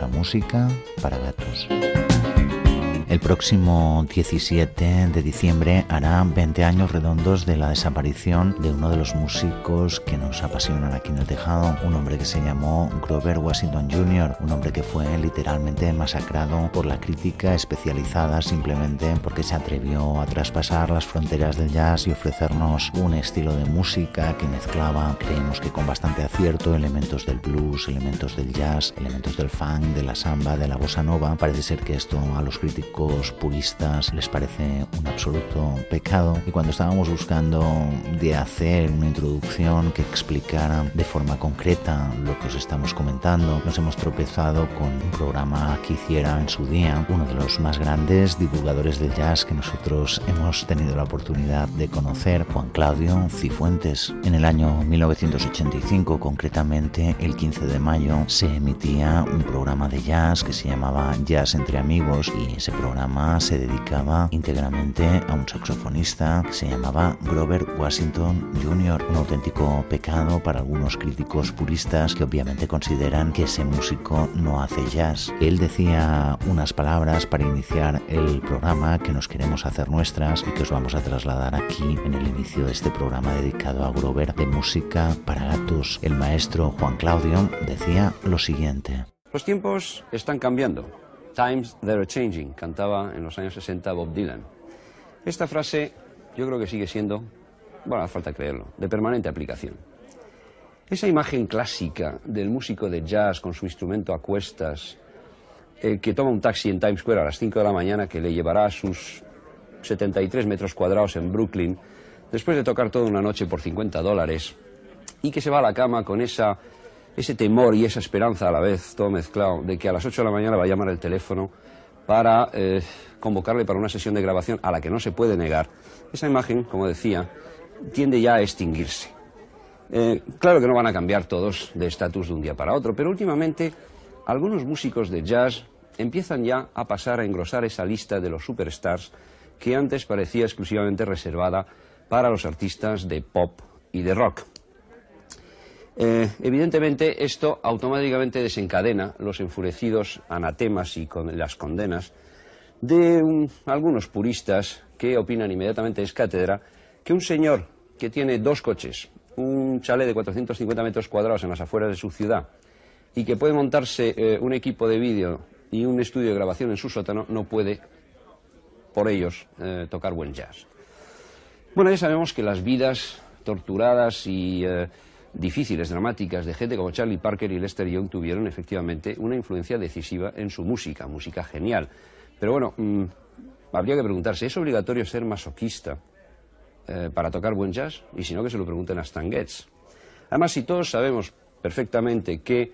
buenas y bienvenidos a Música para Gatos. El próximo 17 de diciembre hará 20 años redondos de la desaparición de uno de los músicos que nos apasionan aquí en el tejado, un hombre que se llamó Grover Washington Jr., un hombre que fue literalmente masacrado por la crítica especializada simplemente porque se atrevió a traspasar las fronteras del jazz y ofrecernos un estilo de música que mezclaba, creemos que con bastante acierto, elementos del blues, elementos del jazz, elementos del funk, de la samba, de la bossa nova. Parece ser que esto a los críticos puristas les parece un absoluto pecado y cuando estábamos buscando de hacer una introducción que explicara de forma concreta lo que os estamos comentando, nos hemos tropezado con un programa que hiciera en su día uno de los más grandes divulgadores del jazz que nosotros hemos tenido la oportunidad de conocer, Juan Claudio Cifuentes. En el año 1985, concretamente el 15 de mayo, se emitía un programa de jazz que se llamaba Jazz entre amigos y ese programa programa se dedicaba íntegramente a un saxofonista que se llamaba Grover Washington Jr., un auténtico pecado para algunos críticos puristas que obviamente consideran que ese músico no hace jazz. Él decía unas palabras para iniciar el programa que nos queremos hacer nuestras y que os vamos a trasladar aquí en el inicio de este programa dedicado a Grover de música para gatos. El maestro Juan Claudio decía lo siguiente. Los tiempos están cambiando. Times that are changing, cantaba en los años 60 Bob Dylan. Esta frase yo creo que sigue siendo, bueno, falta creerlo, de permanente aplicación. Esa imagen clásica del músico de jazz con su instrumento a cuestas, eh, que toma un taxi en Times Square a las 5 de la mañana, que le llevará a sus 73 metros cuadrados en Brooklyn, después de tocar toda una noche por 50 dólares, y que se va a la cama con esa ese temor y esa esperanza a la vez, todo mezclado, de que a las 8 de la mañana va a llamar el teléfono para eh, convocarle para una sesión de grabación a la que no se puede negar, esa imagen, como decía, tiende ya a extinguirse. Eh, claro que no van a cambiar todos de estatus de un día para otro, pero últimamente algunos músicos de jazz empiezan ya a pasar a engrosar esa lista de los superstars que antes parecía exclusivamente reservada para los artistas de pop y de rock. Eh, evidentemente, esto automáticamente desencadena los enfurecidos anatemas y las condenas de algunos puristas que opinan inmediatamente es cátedra que un señor que tiene dos coches, un chalet de 450 metros cuadrados en las afueras de su ciudad y que puede montarse eh, un equipo de vídeo y un estudio de grabación en su sótano, no puede, por ellos, eh, tocar buen jazz. Bueno, ya sabemos que las vidas torturadas y difíciles, dramáticas, de gente como Charlie Parker y Lester Young tuvieron efectivamente una influencia decisiva en su música, música genial. Pero bueno, mm, habría que preguntarse, ¿es obligatorio ser masoquista eh, para tocar buen jazz? Y si no, que se lo pregunten a Stan Getz. Además, si todos sabemos perfectamente que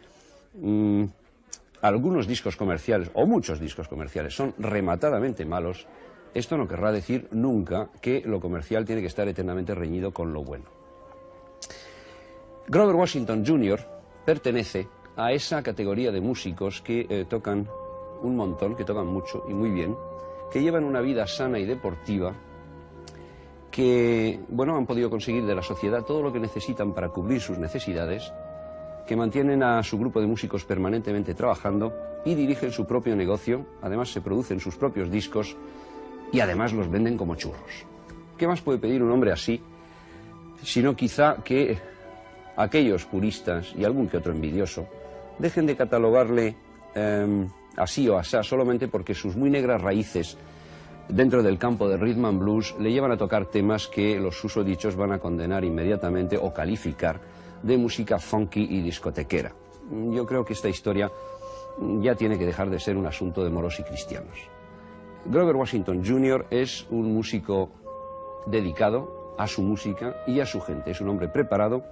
mm, algunos discos comerciales, o muchos discos comerciales, son rematadamente malos, esto no querrá decir nunca que lo comercial tiene que estar eternamente reñido con lo bueno. Grover Washington Jr. pertenece a esa categoría de músicos que eh, tocan un montón, que tocan mucho y muy bien, que llevan una vida sana y deportiva, que, bueno, han podido conseguir de la sociedad todo lo que necesitan para cubrir sus necesidades, que mantienen a su grupo de músicos permanentemente trabajando y dirigen su propio negocio, además se producen sus propios discos y además los venden como churros. ¿Qué más puede pedir un hombre así, sino quizá que aquellos puristas y algún que otro envidioso dejen de catalogarle em, así o asá solamente porque sus muy negras raíces dentro del campo del rhythm and blues le llevan a tocar temas que los susodichos van a condenar inmediatamente o calificar de música funky y discotequera. Yo creo que esta historia ya tiene que dejar de ser un asunto de moros y cristianos. Grover Washington Jr. es un músico dedicado a su música y a su gente. Es un hombre preparado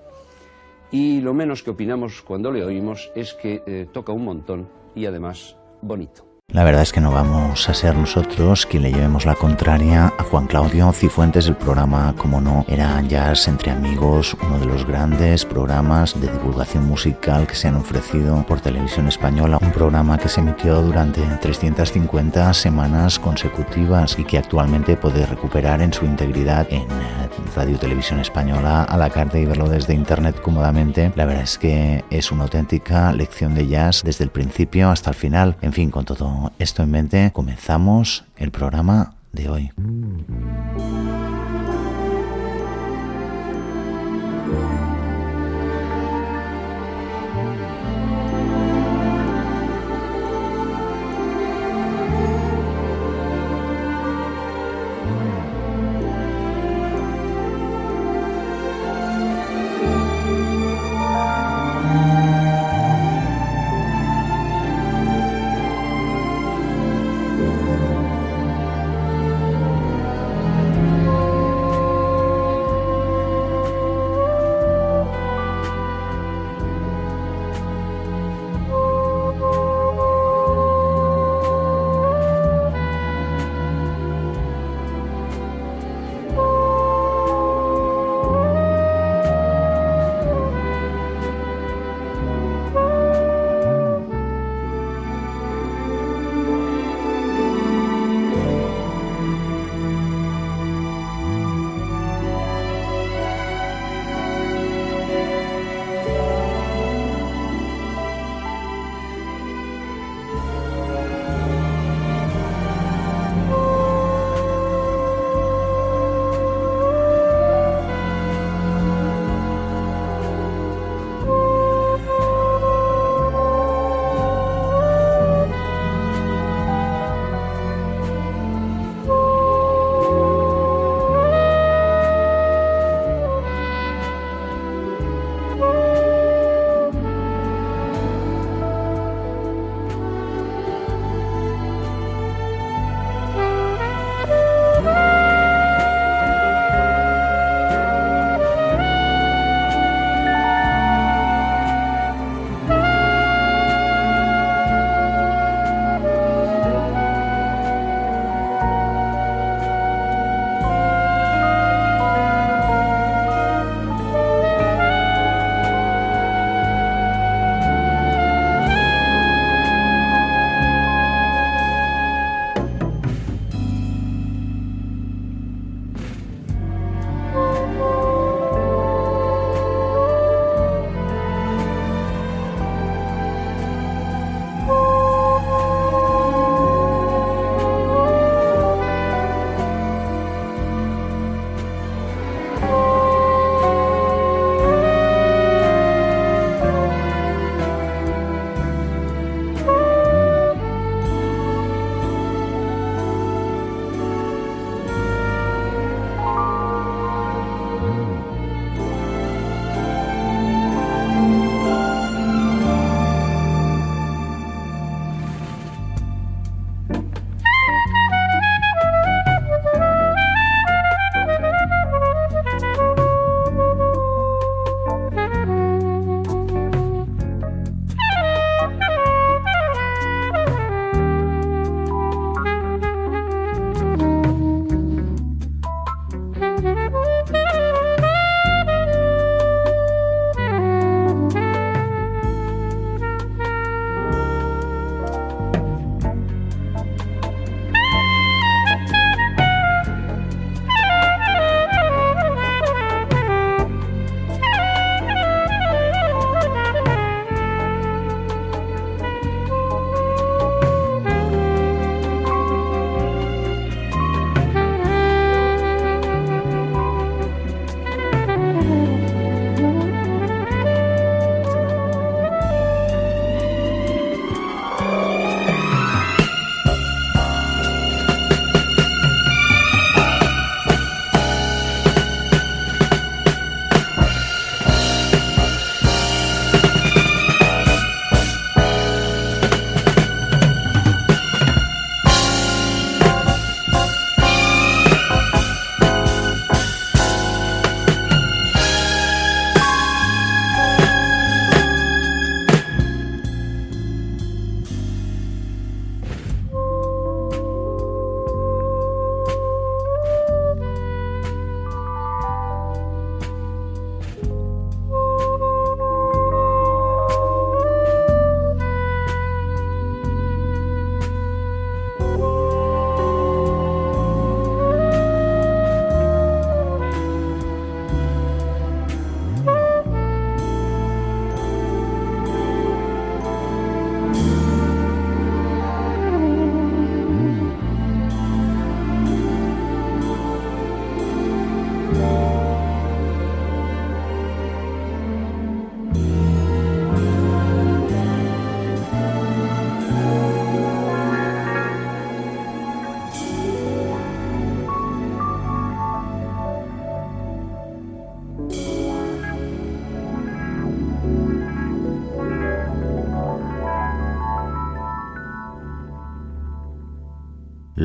y lo menos que opinamos cuando le oímos es que eh, toca un montón y además bonito. La verdad es que no vamos a ser nosotros quien le llevemos la contraria a Juan Claudio Cifuentes. El programa, como no, era Jazz entre Amigos, uno de los grandes programas de divulgación musical que se han ofrecido por televisión española. Un programa que se emitió durante 350 semanas consecutivas y que actualmente puede recuperar en su integridad en eh, Radio Televisión Española a la carta y verlo desde internet cómodamente. La verdad es que es una auténtica lección de jazz desde el principio hasta el final. En fin, con todo esto en mente, comenzamos el programa de hoy.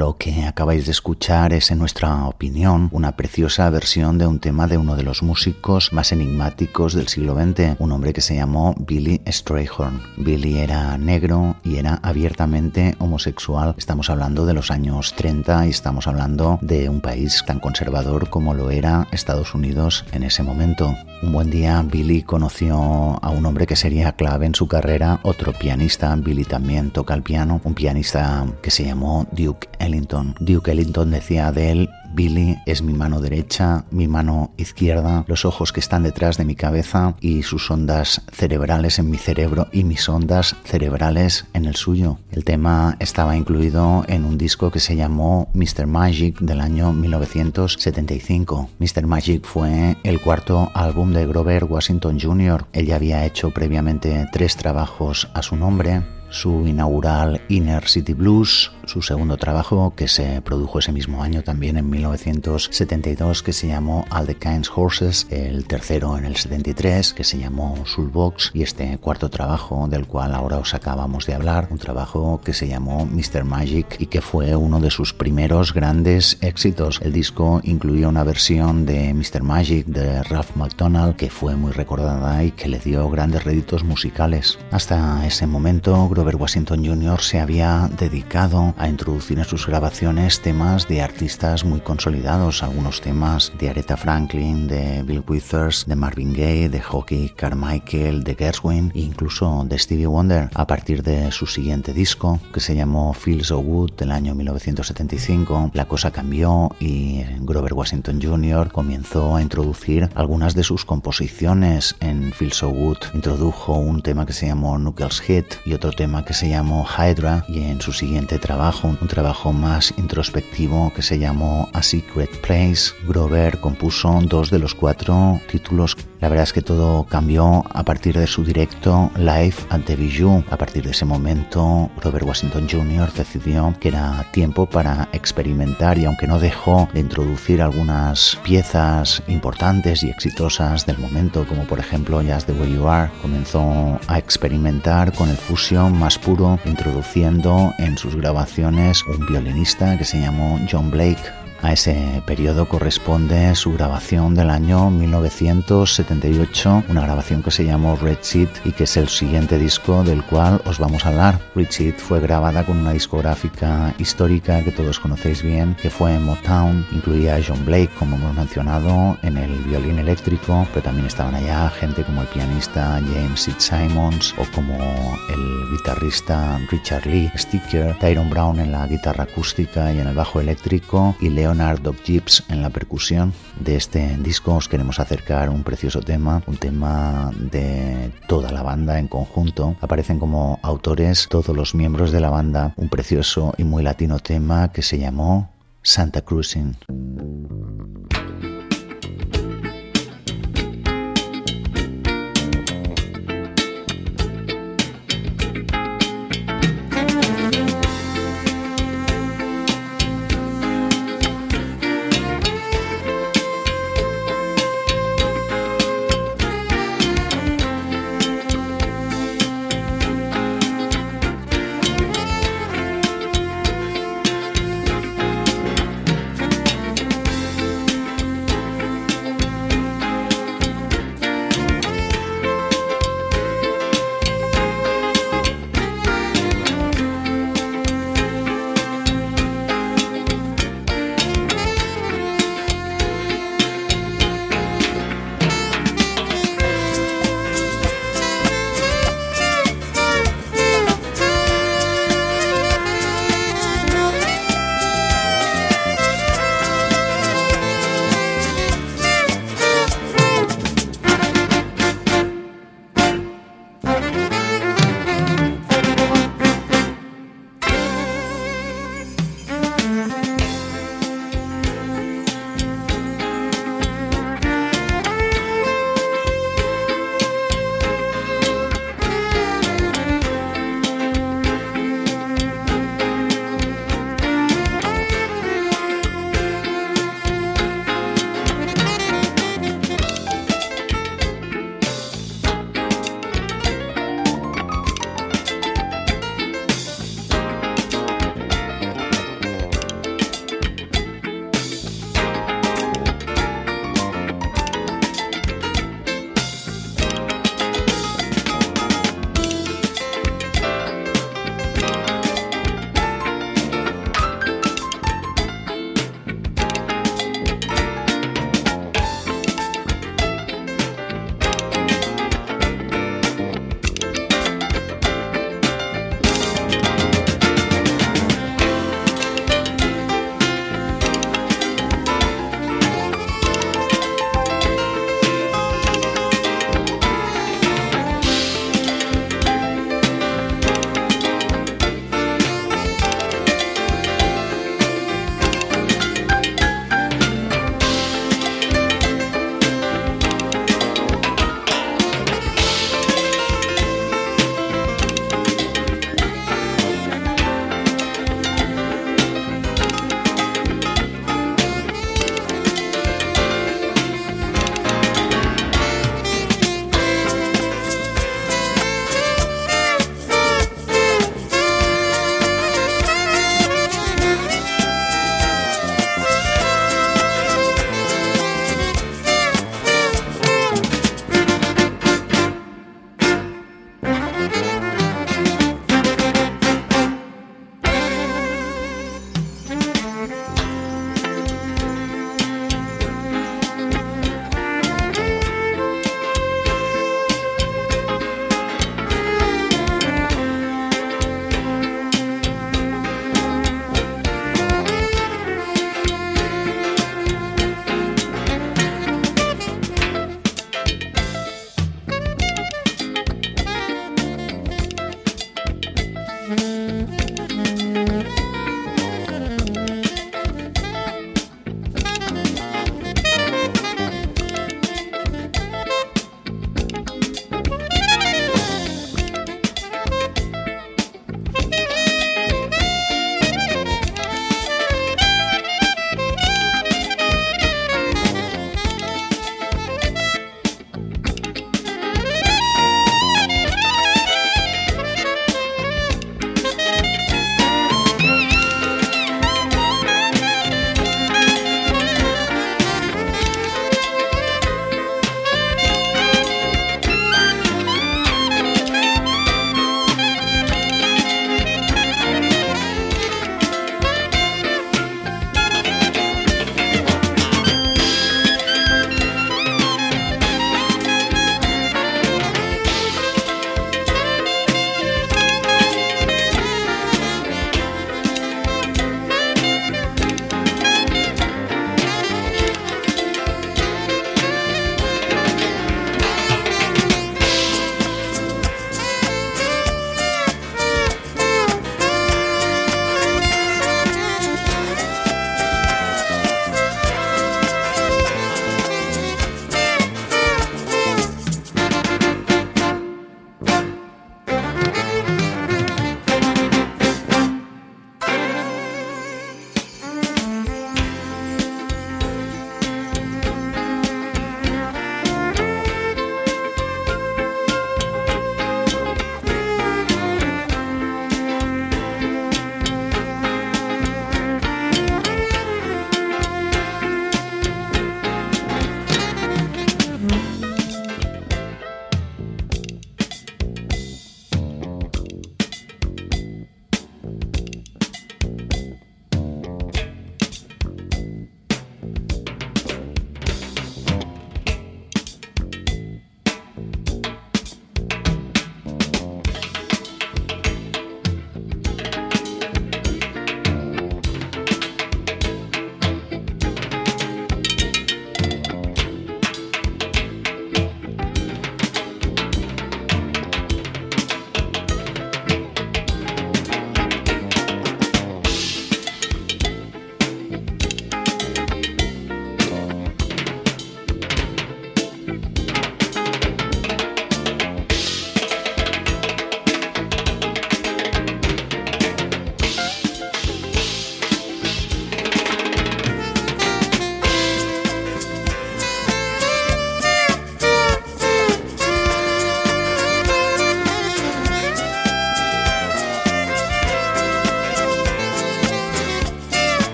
Lo que acabáis de escuchar es, en nuestra opinión, una preciosa versión de un tema de uno de los músicos más enigmáticos del siglo XX, un hombre que se llamó Billy Strayhorn. Billy era negro y era abiertamente homosexual. Estamos hablando de los años 30 y estamos hablando de un país tan conservador como lo era Estados Unidos en ese momento. Un buen día Billy conoció a un hombre que sería clave en su carrera, otro pianista. Billy también toca el piano, un pianista que se llamó Duke Ellington. Duke Ellington decía de él, Billy es mi mano derecha, mi mano izquierda, los ojos que están detrás de mi cabeza y sus ondas cerebrales en mi cerebro y mis ondas cerebrales en el suyo. El tema estaba incluido en un disco que se llamó Mr. Magic del año 1975. Mr. Magic fue el cuarto álbum de Grover Washington Jr. Él había hecho previamente tres trabajos a su nombre su inaugural Inner City Blues, su segundo trabajo que se produjo ese mismo año también en 1972 que se llamó All the Kinds Horses, el tercero en el 73 que se llamó Soulbox y este cuarto trabajo del cual ahora os acabamos de hablar, un trabajo que se llamó Mr. Magic y que fue uno de sus primeros grandes éxitos. El disco incluía una versión de Mr. Magic de Ralph McDonald que fue muy recordada y que le dio grandes réditos musicales. Hasta ese momento Robert Washington Jr. se había dedicado a introducir en sus grabaciones temas de artistas muy consolidados, algunos temas de Aretha Franklin, de Bill Withers, de Marvin Gaye, de Hockey Carmichael, de Gershwin e incluso de Stevie Wonder. A partir de su siguiente disco, que se llamó Feel So Good del año 1975, la cosa cambió y Grover Washington Jr. comenzó a introducir algunas de sus composiciones en Feel So Good. Introdujo un tema que se llamó Knuckles Hit y otro tema que se llamó Hydra y en su siguiente trabajo, un trabajo más introspectivo que se llamó A Secret Place, Grover compuso dos de los cuatro títulos. La verdad es que todo cambió a partir de su directo Live at the Bijou. A partir de ese momento, Grover Washington Jr. decidió que era tiempo para experimentar y aunque no dejó de introducir algunas piezas importantes y exitosas del momento, como por ejemplo Just the Way You Are, comenzó a experimentar con el fusion más puro, introduciendo en sus grabaciones un violinista que se llamó John Blake, a ese periodo corresponde su grabación del año 1978, una grabación que se llamó Red Seat y que es el siguiente disco del cual os vamos a hablar. Red Seat fue grabada con una discográfica histórica que todos conocéis bien, que fue Motown, incluía a John Blake, como hemos mencionado, en el violín eléctrico, pero también estaban allá gente como el pianista James Sid Simons o como el guitarrista Richard Lee Sticker, Tyrone Brown en la guitarra acústica y en el bajo eléctrico y Leo Leonard Gibbs en la percusión. De este disco os queremos acercar un precioso tema, un tema de toda la banda en conjunto. Aparecen como autores todos los miembros de la banda, un precioso y muy latino tema que se llamó Santa Cruzin.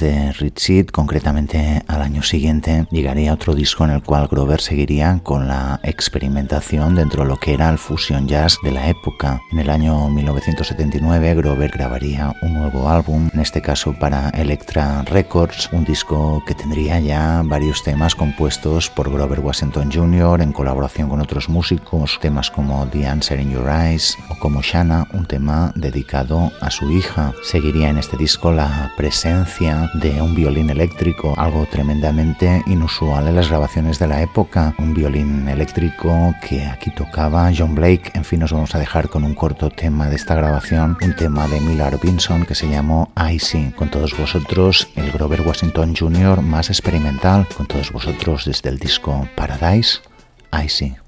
De Rich concretamente año siguiente, llegaría otro disco en el cual Grover seguiría con la experimentación dentro de lo que era el fusion jazz de la época. En el año 1979 Grover grabaría un nuevo álbum, en este caso para Electra Records, un disco que tendría ya varios temas compuestos por Grover Washington Jr. en colaboración con otros músicos, temas como The Answer in Your Eyes o como Shanna, un tema dedicado a su hija. Seguiría en este disco la presencia de un violín eléctrico, algo inusual en las grabaciones de la época, un violín eléctrico que aquí tocaba John Blake. En fin, nos vamos a dejar con un corto tema de esta grabación, un tema de Miller Vinson que se llamó Icy. Con todos vosotros, el Grover Washington Jr. más experimental, con todos vosotros desde el disco Paradise, Icy.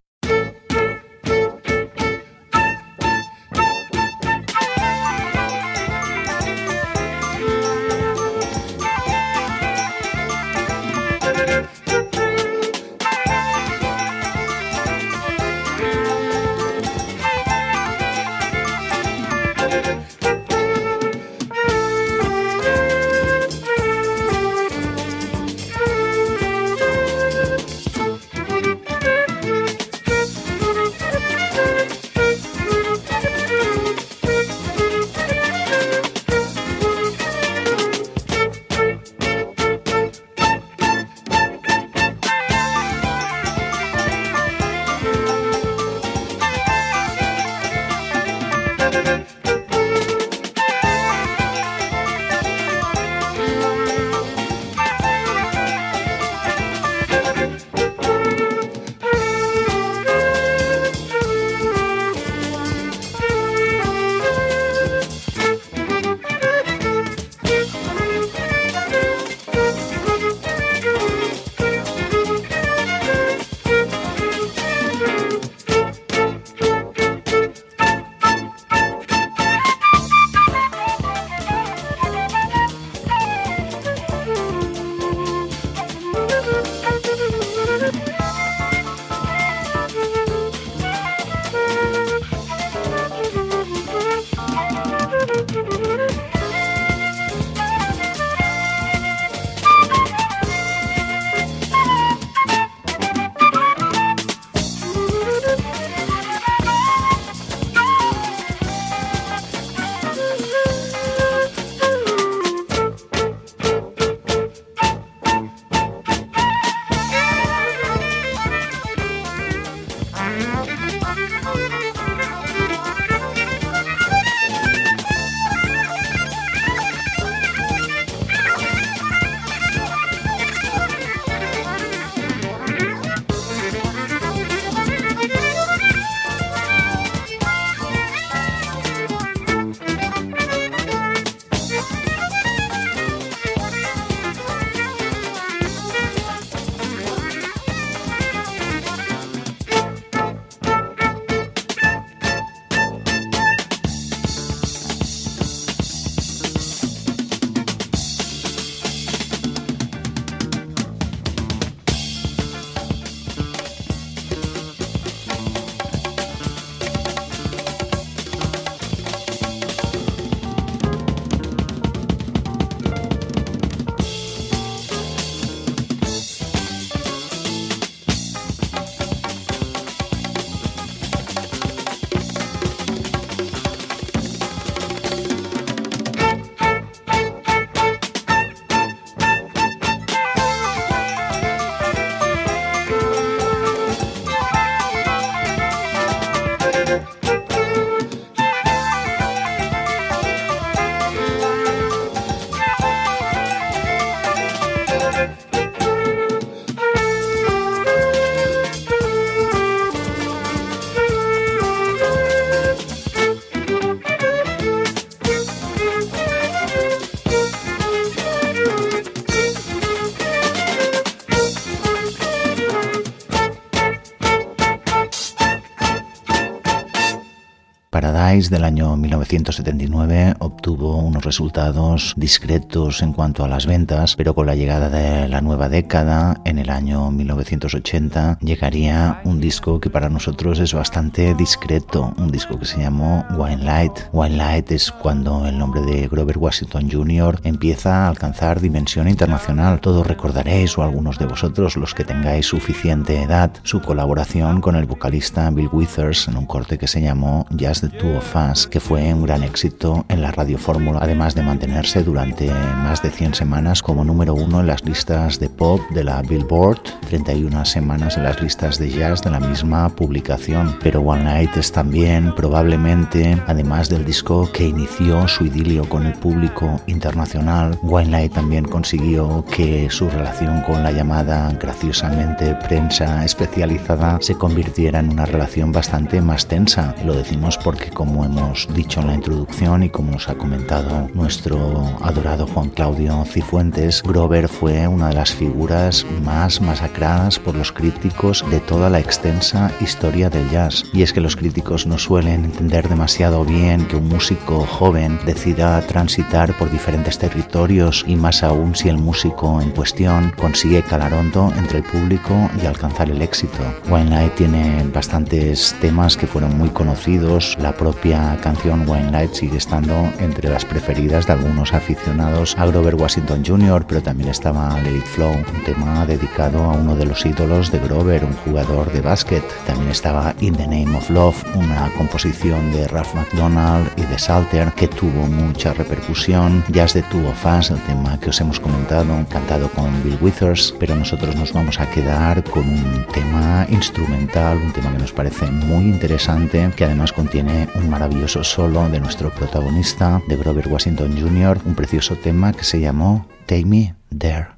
Del año 1979 obtuvo unos resultados discretos en cuanto a las ventas, pero con la llegada de la nueva década, en el año 1980, llegaría un disco que para nosotros es bastante discreto, un disco que se llamó Wine Light. Wine Light es cuando el nombre de Grover Washington Jr. empieza a alcanzar dimensión internacional. Todos recordaréis, o algunos de vosotros, los que tengáis suficiente edad, su colaboración con el vocalista Bill Withers en un corte que se llamó Just the Two of Que fue un gran éxito en la radio fórmula, además de mantenerse durante más de 100 semanas como número uno en las listas de pop de la Billboard, 31 semanas en las listas de jazz de la misma publicación. Pero One Night es también probablemente, además del disco que inició su idilio con el público internacional, One Night también consiguió que su relación con la llamada graciosamente prensa especializada se convirtiera en una relación bastante más tensa. Lo decimos porque como hemos dicho en la introducción y como nos ha comentado nuestro adorado Juan Claudio Cifuentes, Grover fue una de las figuras más masacradas por los críticos de toda la extensa historia del jazz. Y es que los críticos no suelen entender demasiado bien que un músico joven decida transitar por diferentes territorios y más aún si el músico en cuestión consigue calar hondo entre el público y alcanzar el éxito. Wine Light tiene bastantes temas que fueron muy conocidos. La propia canción Wine Light sigue estando entre las preferidas de algunos aficionados a Grover Washington Jr., pero también estaba Let It Flow, un tema dedicado a uno de los ídolos de Grover, un jugador de básquet. También estaba In the Name of Love, una composición de Ralph McDonald y de Salter que tuvo mucha repercusión. Jazz de Two of Us, el tema que os hemos comentado, cantado con Bill Withers, pero nosotros nos vamos a quedar con un tema instrumental, un tema que nos parece muy interesante, que además contiene un maravilloso solo de nuestro protagonista, de Grover Washington Jr., un precioso tema que se llamó Take Me There.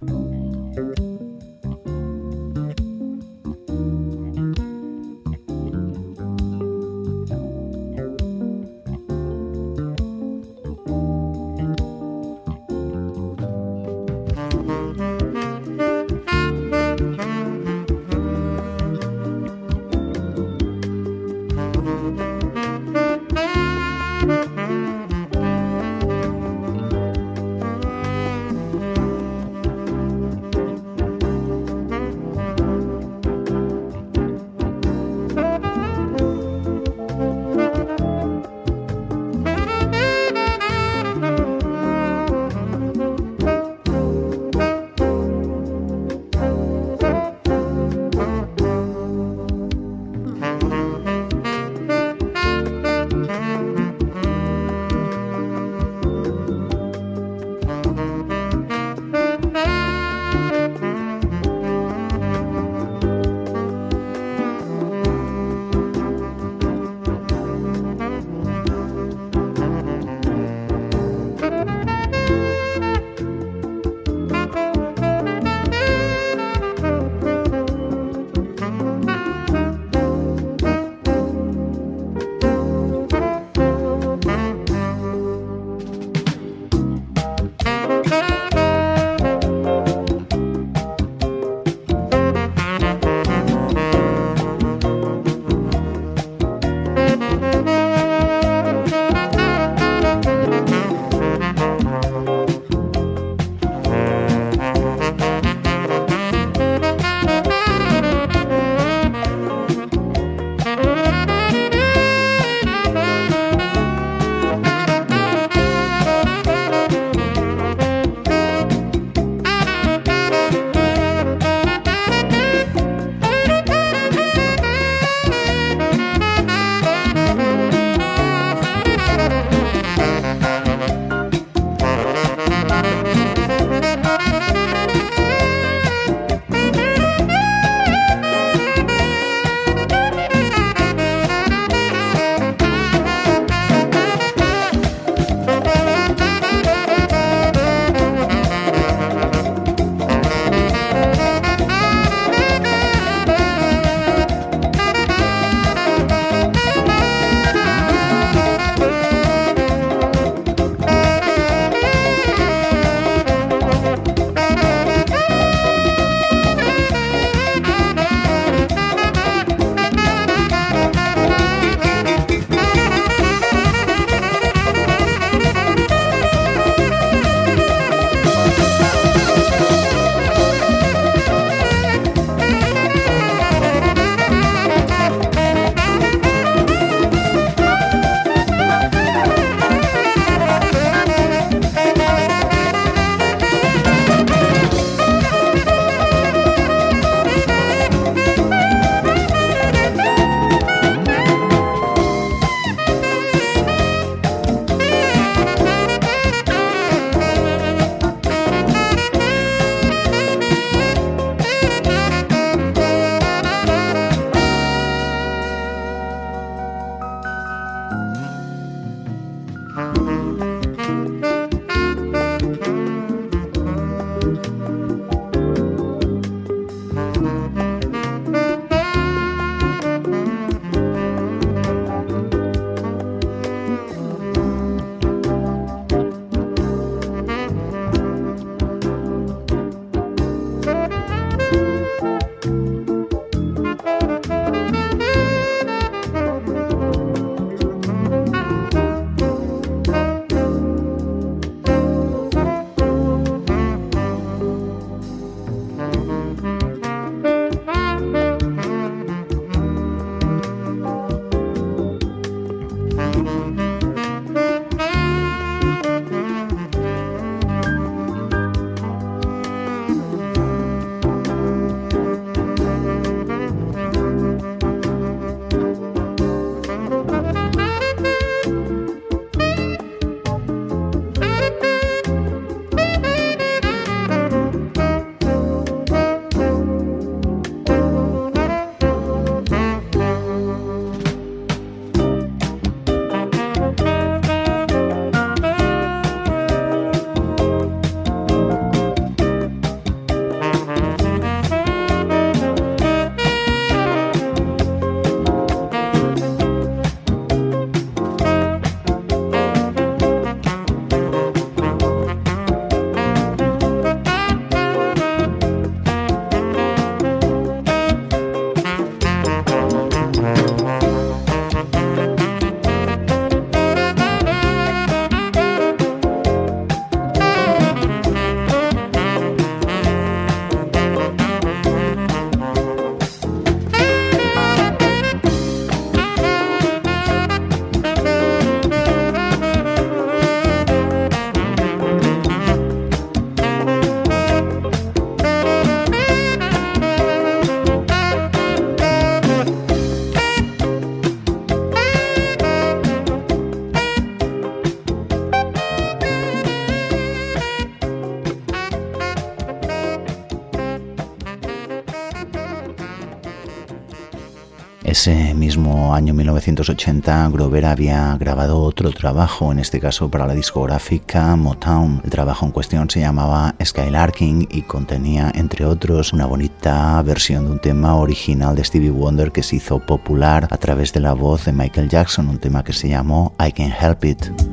Mismo año 1980, Grover había grabado otro trabajo, en este caso para la discográfica Motown. El trabajo en cuestión se llamaba Skylarking y contenía, entre otros, una bonita versión de un tema original de Stevie Wonder que se hizo popular a través de la voz de Michael Jackson, un tema que se llamó I Can Help It.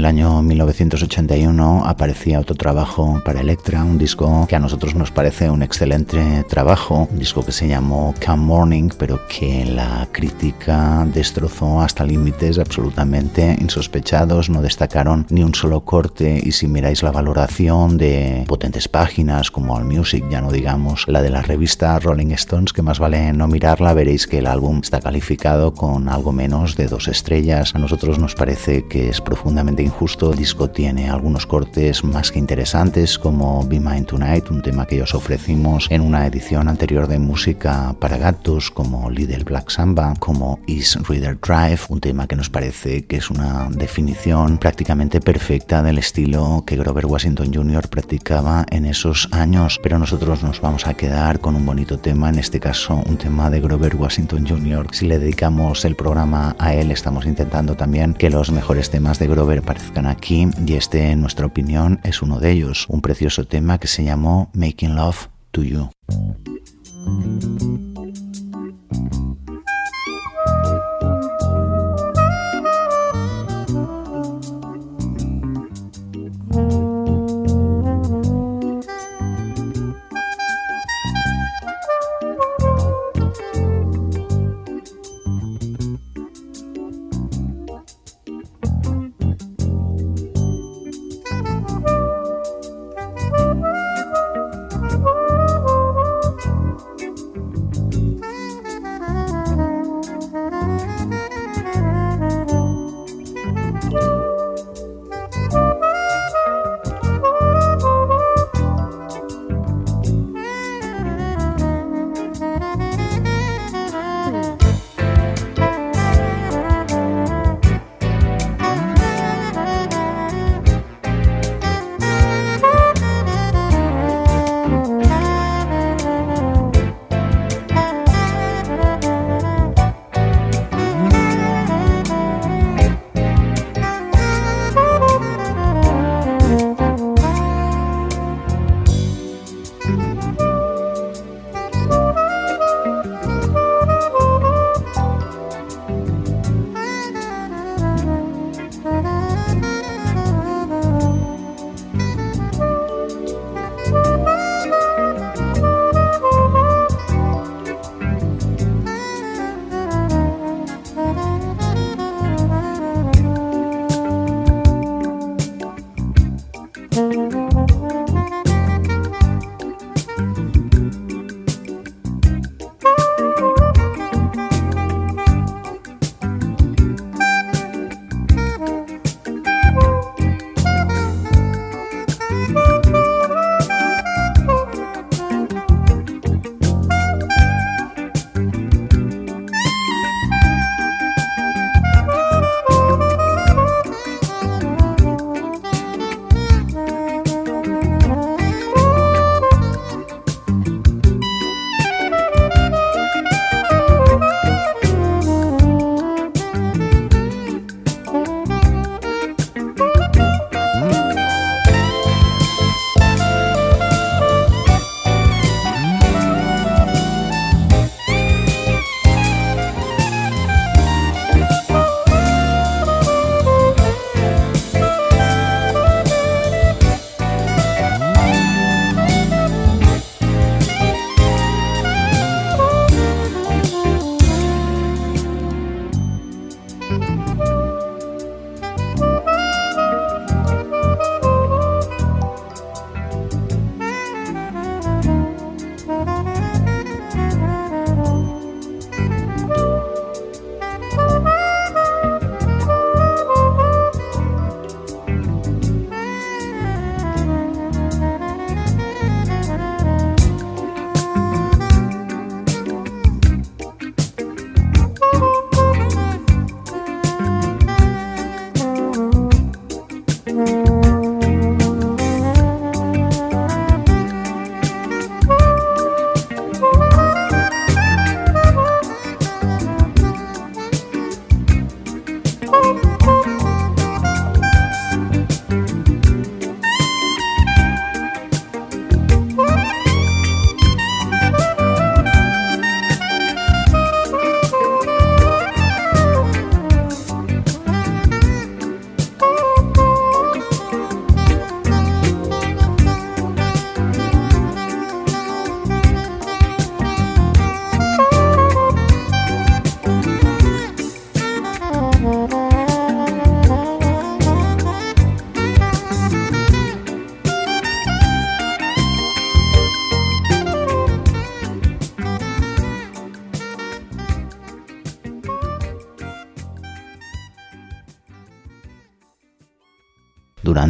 El año 1981 aparecía otro trabajo para Electra, un disco que a nosotros nos parece un excelente trabajo, un disco que se llamó Come Morning, pero que la crítica destrozó hasta límites absolutamente insospechados, no destacaron ni un solo corte y si miráis la valoración de potentes páginas como AllMusic, ya no digamos la de la revista Rolling Stones, que más vale no mirarla, veréis que el álbum está calificado con algo menos de dos estrellas. A nosotros nos parece que es profundamente injusto. El disco tiene algunos cortes más que interesantes como Be Mine Tonight, un tema que os ofrecimos en una edición anterior de música para gatos como Little Black Samba, como Is Reader Drive, un tema que nos parece que es una definición prácticamente perfecta del estilo que Grover Washington Jr. practicaba en esos años, pero nosotros nos vamos a quedar con un bonito tema, en este caso un tema de Grover Washington Jr. Si le dedicamos el programa a él, estamos intentando también que los mejores temas de Grover aquí y este en nuestra opinión es uno de ellos, un precioso tema que se llamó Making Love to You.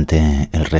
El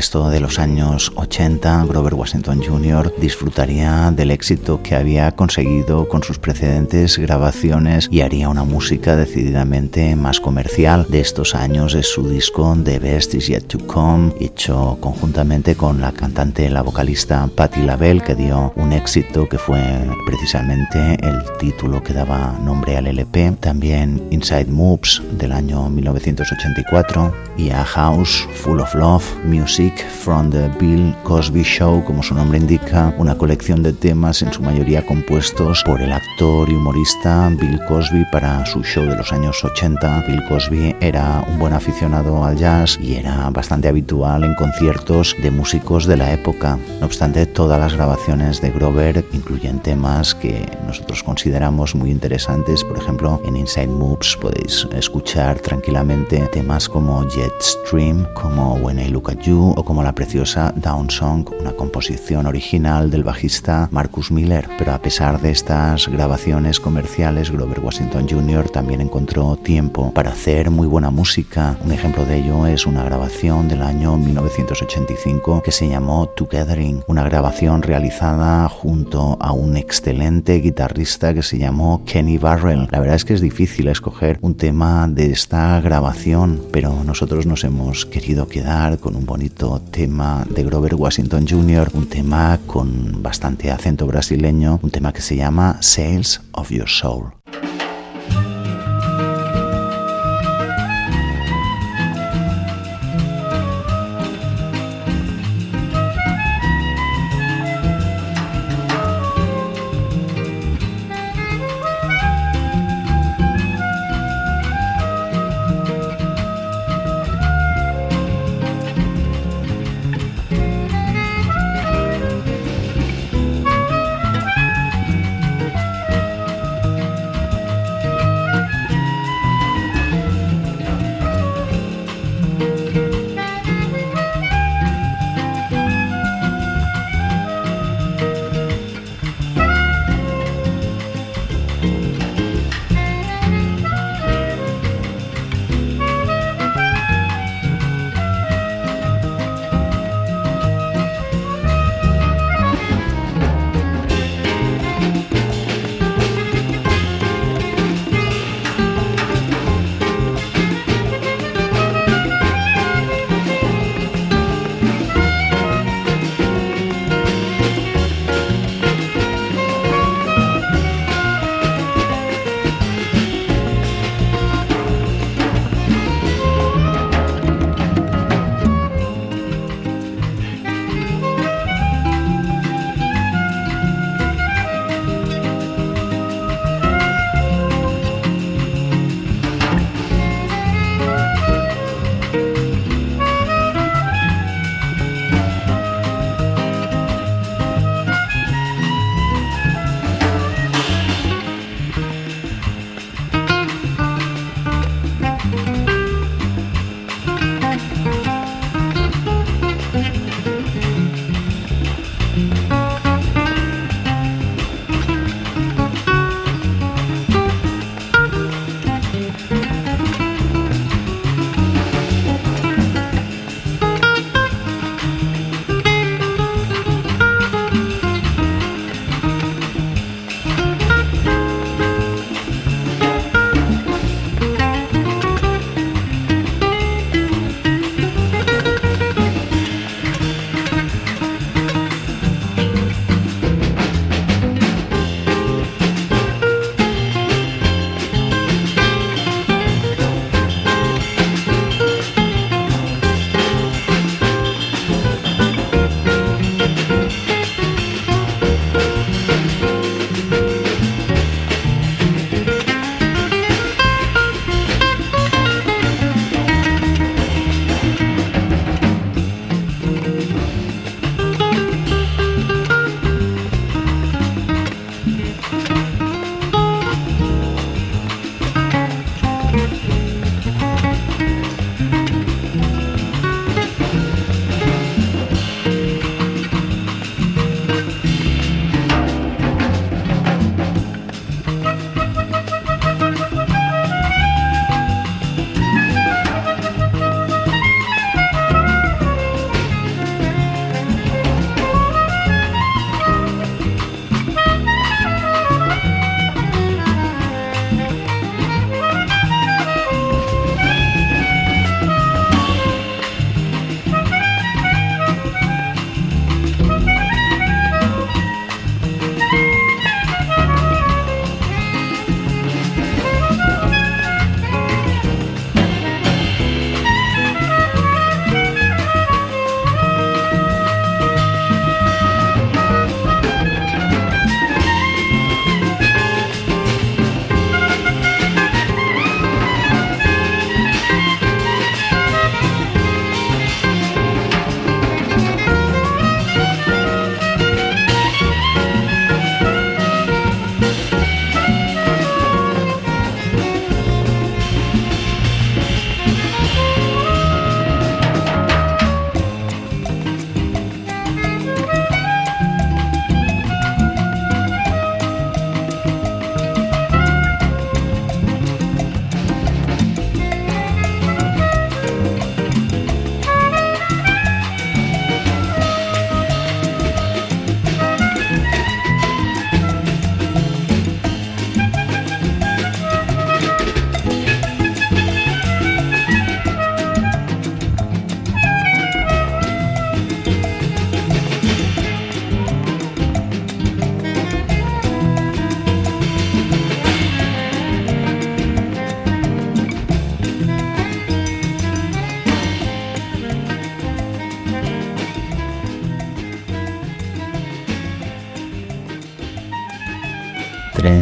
resto de los años 80, Grover Washington Jr. disfrutaría del éxito que había conseguido con sus precedentes grabaciones y haría una música decididamente más comercial. De estos años es su disco The Best Is Yet to Come, hecho conjuntamente con la cantante, la vocalista Patti LaBelle, que dio un éxito que fue precisamente el título que daba nombre al LP. También Inside Moves del año 1984 y A House Full of Love, Music from the Bill Cosby Show, como su nombre indica, una colección de temas en su mayoría compuestos por el actor y humorista Bill Cosby para su show de los años 80. Bill Cosby era un buen aficionado al jazz y era bastante habitual en conciertos de músicos de la época. No obstante, todas las grabaciones de Grover incluyen temas que nosotros consideramos muy interesantes. Por ejemplo, en Inside Moves podéis escuchar tranquilamente temas como Jetstream, como When I Look at You o como la preciosa Down Song, una composición original del bajista Marcus Miller. Pero a pesar de estas grabaciones comerciales, Grover Washington Jr. también encontró tiempo para hacer muy buena música. Un ejemplo de ello es una grabación del año 1985 que se llamó Togethering, una grabación realizada junto a un excelente guitarrista que se llamó Kenny Barrell. La verdad es que es difícil escoger un tema de esta grabación, pero nosotros nos hemos querido quedar con un bonito tema de Grover Washington Jr., un tema con bastante acento brasileño, un tema que se llama Sales of Your Soul.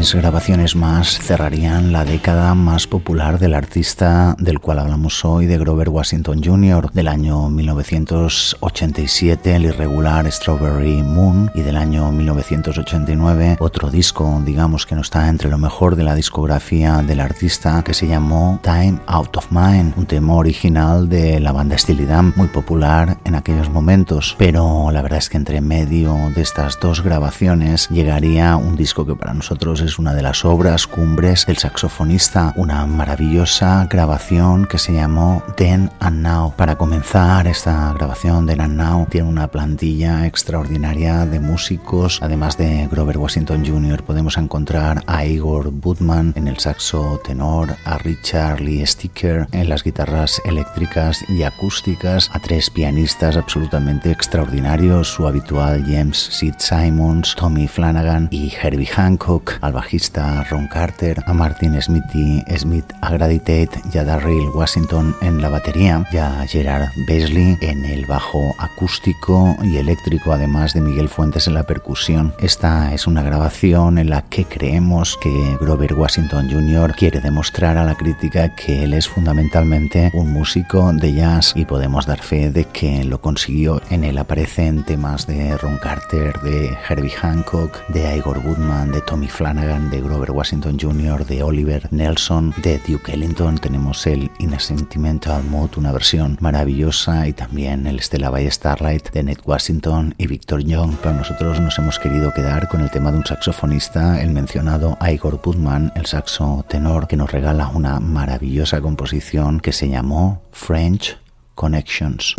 Tres grabaciones más cerrarían la década más popular del artista del cual hablamos hoy, de Grover Washington Jr., del año 1987, el irregular Strawberry Moon, y del año 1989, otro disco, digamos, que no está entre lo mejor de la discografía del artista, que se llamó Time Out of Mind, un tema original de la banda Estilidad, muy popular en aquellos momentos. Pero la verdad es que entre medio de estas dos grabaciones llegaría un disco que para nosotros es una de las obras cumbres del saxofonista, una maravillosa grabación que se llamó Then and Now. Para comenzar esta grabación, Then and Now tiene una plantilla extraordinaria de músicos, además de Grover Washington Jr. Podemos encontrar a Igor Budman en el saxo tenor, a Richard Lee Sticker en las guitarras eléctricas y acústicas, a tres pianistas absolutamente extraordinarios, su habitual James Sid Simons, Tommy Flanagan y Herbie Hancock, al Ron Carter, a Martin Smithy Smith Tate y a Darryl Washington en la batería, y a Gerard Beasley en el bajo acústico y eléctrico, además de Miguel Fuentes en la percusión. Esta es una grabación en la que creemos que Grover Washington Jr. quiere demostrar a la crítica que él es fundamentalmente un músico de jazz y podemos dar fe de que lo consiguió. En él aparecen temas de Ron Carter, de Herbie Hancock, de Igor Woodman, de Tommy Flanagan, de Grover Washington Jr., de Oliver Nelson, de Duke Ellington. Tenemos el In a Sentimental Mood, una versión maravillosa, y también el Stella By Starlight de Ned Washington y Victor Young. Pero nosotros nos hemos querido quedar con el tema de un saxofonista, el mencionado Igor Woodman, el saxo tenor, que nos regala una maravillosa composición que se llamó French Connections.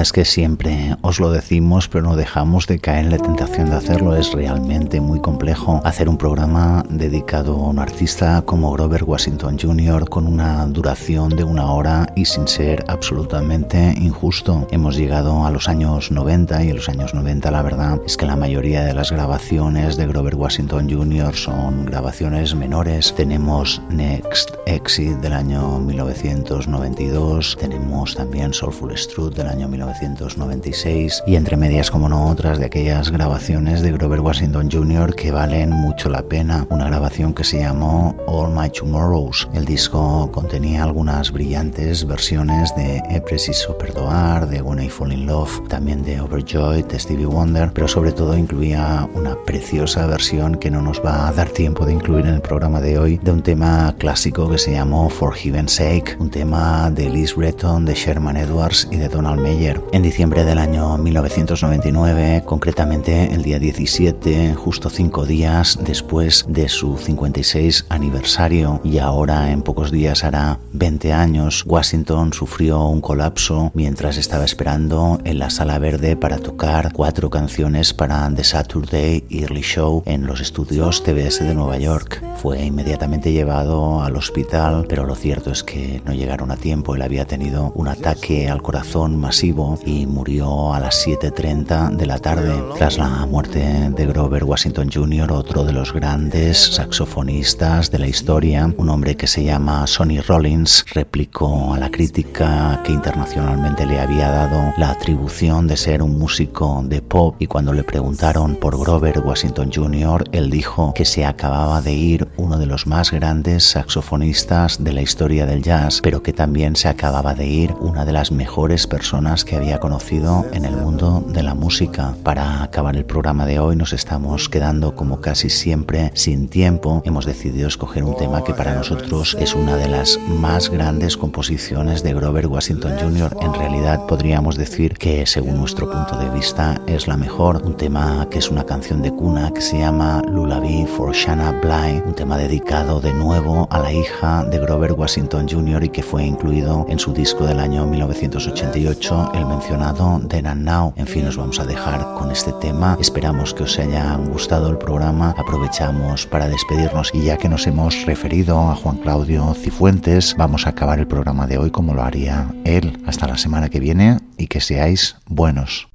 Es que siempre os lo decimos, pero no dejamos de caer en la tentación de hacerlo. Es realmente muy complejo hacer un programa dedicado a un artista como Grover Washington Jr. con una duración de una hora y sin ser absolutamente injusto. Hemos llegado a los años 90 y en los años 90 la verdad es que la mayoría de las grabaciones de Grover Washington Jr. son grabaciones menores. Tenemos Next Exit del año 1992, tenemos también Soulful Strut del año 1996 y entre medias como no otras de aquellas grabaciones de Grover Washington Jr. que valen mucho la pena. Una grabación que se llamó All My Tomorrows. El disco contenía algunas brillantes versiones de He Preciso Perdoar, de When I Fall in Love, también de Overjoyed, de Stevie Wonder, pero sobre todo incluía una preciosa versión que no nos va a dar tiempo de incluir en el programa de hoy de un tema clásico que se llamó For Heaven's Sake, un tema de Liz Breton, de Sherman Edwards y de Donald Meyer. En diciembre del año 1999, concretamente el día 17, justo cinco días después de su 56 aniversario y ahora en pocos días hará 20 años, Washington sufrió un colapso mientras estaba esperando en la sala verde para tocar cuatro canciones para The Saturday Early Show en los estudios TBS de Nueva York. Fue inmediatamente llevado al hospital, pero lo cierto es que no llegaron a tiempo. Él había tenido un ataque al corazón masivo y murió a las 7.30 de la tarde. Tras la muerte de Grover Washington Jr., otro de los grandes saxofonistas de la historia, un hombre que se llama Sonny Rollins, replicó a la crítica que internacionalmente le había dado la atribución de ser un músico de pop y cuando le preguntaron por Grover Washington Jr., él dijo que se acababa de ir uno de los más grandes saxofonistas de la historia del jazz, pero que también se acababa de ir una de las mejores personas que había conocido en el mundo de la música. Para acabar el programa de hoy nos estamos quedando como casi siempre sin tiempo. Hemos decidido escoger un tema que para nosotros es una de las más grandes composiciones de Grover Washington Jr. En realidad podríamos decir que según nuestro punto de vista es la mejor. Un tema que es una canción de cuna que se llama Lullaby for Shanna Bly, un tema dedicado de nuevo a la hija de Grover Washington Jr. y que fue incluido en su disco del año 1988, el mencionado Then and En fin, nos vamos a dejar con este tema. Esperamos que os haya gustado el programa. Aprovechamos para despedirnos y ya que nos hemos referido a Juan Claudio Cifuentes, vamos a acabar el programa de hoy como lo haría él. Hasta la semana que viene y que seáis buenos.